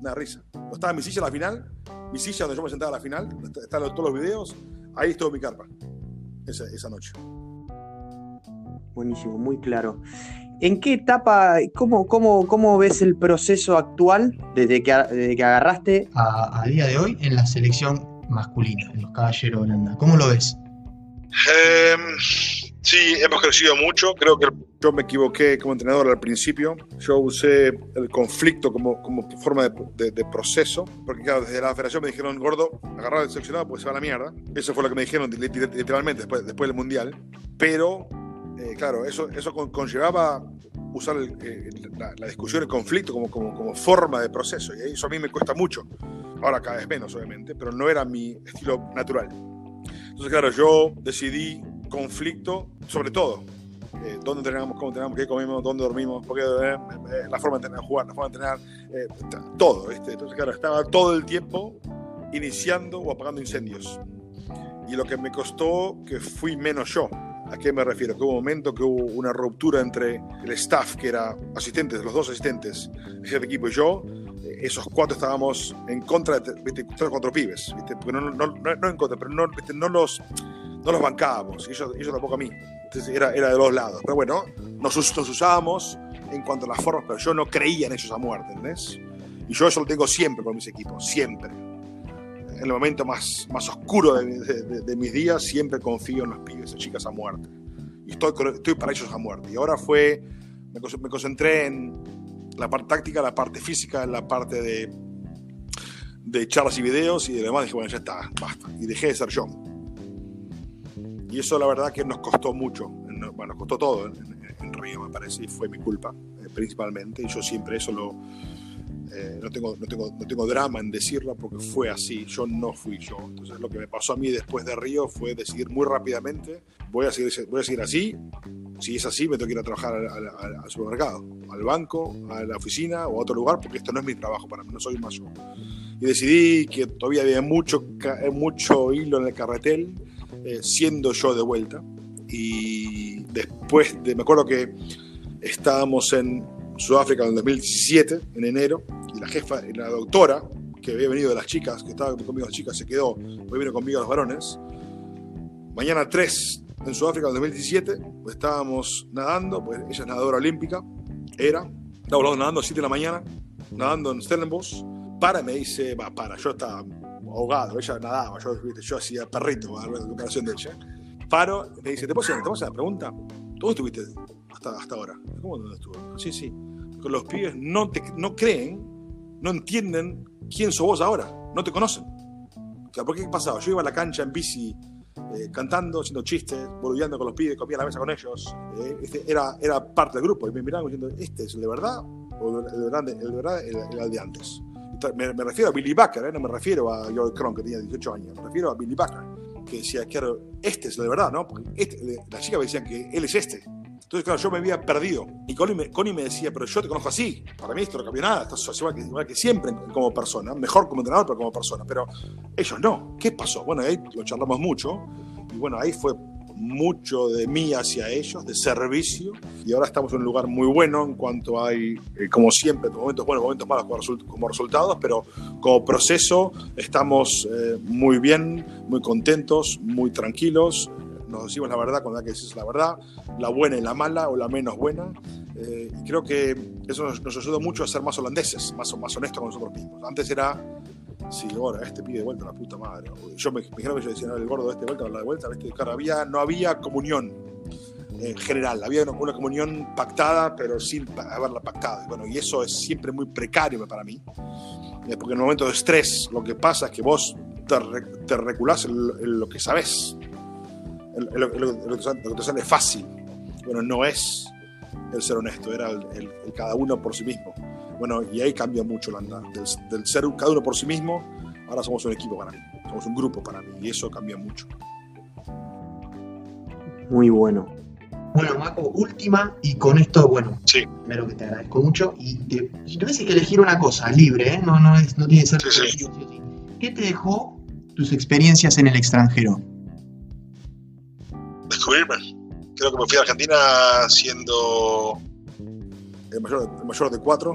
Una risa. No estaba mi silla en la final, mi silla donde yo me sentaba a la final, están todos los videos, ahí estuvo mi carpa, esa, esa noche. Buenísimo, muy claro. ¿En qué etapa, cómo, cómo, cómo ves el proceso actual desde que, desde que agarraste a, a, día de hoy en la selección masculina, en los Caballeros de Holanda? ¿Cómo lo ves? Eh, sí, hemos crecido mucho. Creo que yo me equivoqué como entrenador al principio. Yo usé el conflicto como, como forma de, de, de, proceso, porque claro, desde la federación me dijeron, gordo, agarrar el seleccionado pues se va a la mierda. Eso fue lo que me dijeron literalmente después, después del Mundial. Pero eh, claro, eso, eso conllevaba usar el, eh, la, la, discusión, el conflicto como, como, como, forma de proceso. Y eso a mí me cuesta mucho. Ahora cada vez menos, obviamente, pero no era mi estilo natural. Entonces, claro, yo decidí conflicto sobre todo. Eh, dónde entrenamos, cómo entrenamos, qué comemos, dónde dormimos, porque, eh, eh, la forma de entrenar, jugar, la forma de entrenar, todo. Entonces, claro, estaba todo el tiempo iniciando o apagando incendios. Y lo que me costó que fui menos yo. ¿A qué me refiero? Que hubo un momento que hubo una ruptura entre el staff, que era asistentes, los dos asistentes, el jefe de equipo y yo. Esos cuatro estábamos en contra de ¿viste? tres cuatro pibes, ¿viste? Porque no, no, no, en contra, pero no, no, los, no los bancábamos, y ellos, ellos tampoco a mí. Entonces era, era de los lados. Pero bueno, nos, nos usábamos en cuanto a las formas, pero yo no creía en ellos a muerte, ¿entendés? Y yo eso lo tengo siempre con mis equipos, siempre en el momento más, más oscuro de, mis días, siempre confío en los pibes, en chicas a muerte. Y estoy, estoy para ellos a muerte. Y ahora fue, me, me concentré en la parte táctica, la parte física, la parte de, de charlas y videos y de demás dije, bueno, ya está, basta. Y dejé de ser yo. Y eso la verdad que nos costó mucho, bueno, costó todo en, Río, me parece, y fue mi culpa, eh, principalmente. Y yo siempre eso lo, eh, no, tengo, no, tengo, no tengo drama en decirlo porque fue así, yo no fui yo. Entonces lo que me pasó a mí después de Río fue decidir muy rápidamente, voy a seguir, voy a seguir así, si es así me tengo que ir a trabajar al, supermercado, al banco, a la oficina o a otro lugar porque esto no es mi trabajo para mí, no soy más yo. Y decidí que todavía había mucho, mucho hilo en el carretel, eh, siendo yo de vuelta. Y después, de, me acuerdo que estábamos en Sudáfrica en el 2017, en enero, y la jefa, la doctora, que había venido de las chicas, que estaba conmigo las chicas, se quedó, hoy vino conmigo los varones. Mañana 3 en Sudáfrica en el 2017, pues estábamos nadando, pues ella es nadadora olímpica, era, estábamos nadando a 7 de la mañana, nadando en Stellenbosch, para, me dice, va, para, yo estaba ahogado, ella nadaba, yo, yo hacía perrito, a la comparación de ella. Paro, me dice, ¿te puedo hacer, ¿te una pregunta? ¿Dónde estuviste hasta, hasta ahora? ¿Cómo dónde estuve? Sí, sí que los pibes no, te, no creen, no entienden quién sos vos ahora, no te conocen. O sea, ¿por qué pasaba? Yo iba a la cancha en bici eh, cantando, haciendo chistes, boludeando con los pibes, comía la mesa con ellos. Eh, este, era, era parte del grupo y me miraban diciendo, ¿este es el de verdad o el de verdad, el, de verdad, el, de antes? Me, me, refiero a Billy Bucker, eh, no me refiero a George Cron, que tenía 18 años, me refiero a Billy Bucker, que decía, claro, este es el de verdad, ¿no? Porque este, las chicas me decían que él es este. Entonces, claro, yo me había perdido. Y Connie me, decía, pero yo te conozco así. Para mí esto no cambió nada. Estás igual que, igual que siempre como persona. Mejor como entrenador, pero como persona. Pero ellos no. ¿Qué pasó? Bueno, ahí lo charlamos mucho. Y bueno, ahí fue mucho de mí hacia ellos, de servicio, y ahora estamos en un lugar muy bueno en cuanto hay, eh, como siempre, momentos buenos, momentos malos como, resultados, pero como proceso estamos eh, muy bien, muy contentos, muy tranquilos, nos decimos la verdad cuando hay que decir la verdad, la buena y la mala o la menos buena. Eh, creo que eso nos, ayuda mucho a ser más holandeses, más, más honestos con nosotros mismos. Antes era, sí, ahora este pide de vuelta la puta madre. Yo me, me que yo decía, el gordo de este vuelta, la de vuelta, este, claro, había, no había comunión en general, había una, comunión pactada, pero sin haberla pactado. Y bueno, y eso es siempre muy precario para mí, eh, porque en el momento de estrés lo que pasa es que vos te, te reculás en lo que sabes lo, que te sale fácil. Bueno, no es el ser honesto, era el, cada uno por sí mismo. Bueno, y ahí cambia mucho la del, del, ser cada uno por sí mismo, ahora somos un equipo para mí, somos un grupo para mí, y eso cambia mucho. Muy bueno. Bueno, Marco, última, y con esto, bueno, sí. primero que te agradezco mucho, y te, si tuvieses que elegir una cosa, libre, ¿eh? no, no, es, no tiene que ser... Sí, ¿Qué te dejó tus experiencias en el extranjero? descubrirme. Creo que me fui a Argentina siendo el mayor, de cuatro,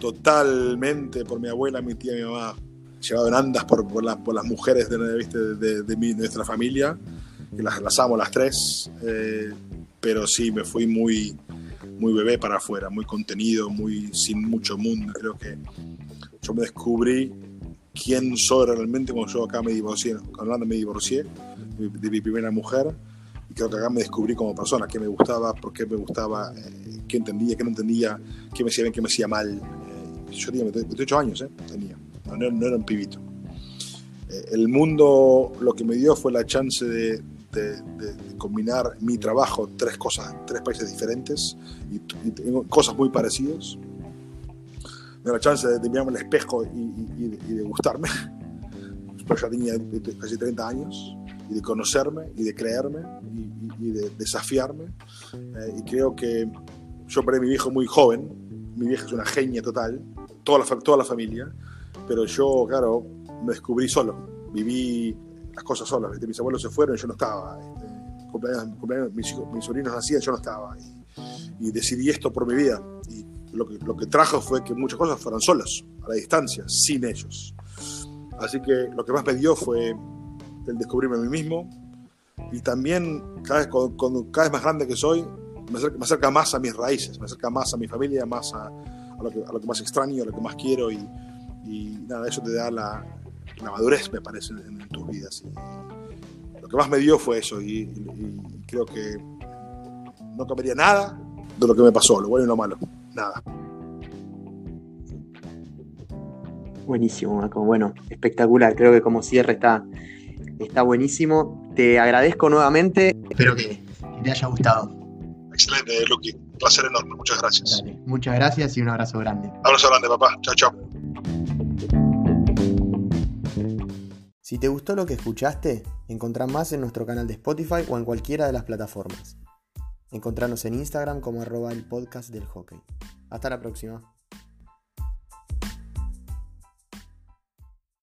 totalmente por mi abuela, mi tía, mi mamá, llevado en andas por, por, las mujeres de, de, de, mi, nuestra familia, que las, las amo las tres, eh, pero sí, me fui muy, muy bebé para afuera, muy contenido, muy sin mucho mundo. Creo que yo me descubrí quién soy realmente cuando yo acá me divorcié, cuando me divorcié de mi primera mujer y creo que acá me descubrí como persona, qué me gustaba, por qué me gustaba, eh, qué entendía, qué no entendía, qué me hacía bien, qué me hacía mal. Eh, yo tenía 28 años, eh, tenía, no, era un pibito. el mundo lo que me dio fue la chance de, combinar mi trabajo, tres cosas, tres países diferentes y, cosas muy parecidas. Me dio la chance de, mirarme al espejo y, y de gustarme. Pues ya tenía casi 30 años y de conocerme y de creerme y, y de desafiarme. Eh, y creo que yo perdí mi viejo muy joven, mi vieja es una genia total, toda la, toda la familia, pero yo, claro, me descubrí solo, viví las cosas solas, mis abuelos se fueron yo no estaba, este, cumpleaños, cumpleaños, mis, hijos, mis sobrinos nacían, yo no estaba, y, y, decidí esto por mi vida, y lo que, lo que trajo fue que muchas cosas fueran solas, a la distancia, sin ellos. Así que lo que más me dio fue el descubrirme a mí mismo, y también cada vez, cuando cada vez más grande que soy, me acerca, me acerca, más a mis raíces, me acerca más a mi familia, más a, a, lo, que, a lo, que, más extraño, a lo que más quiero y, y nada, eso te da la, la madurez, me parece, en, en, tus vidas. Y lo que más me dio fue eso y, y, creo que no cambiaría nada de lo que me pasó, lo bueno y lo malo, nada. Buenísimo, Marco. Bueno, espectacular. Creo que como cierre está, está buenísimo. Te agradezco nuevamente. Espero que te haya gustado. Excelente, Luqui. Un placer enorme. Muchas gracias. Dale. Muchas gracias y un abrazo grande. Abrazo grande, papá. Chao, chao. Si te gustó lo que escuchaste, encontrá más en nuestro canal de Spotify o en cualquiera de las plataformas. Encontranos en Instagram como arroba el podcast del hockey. Hasta la próxima.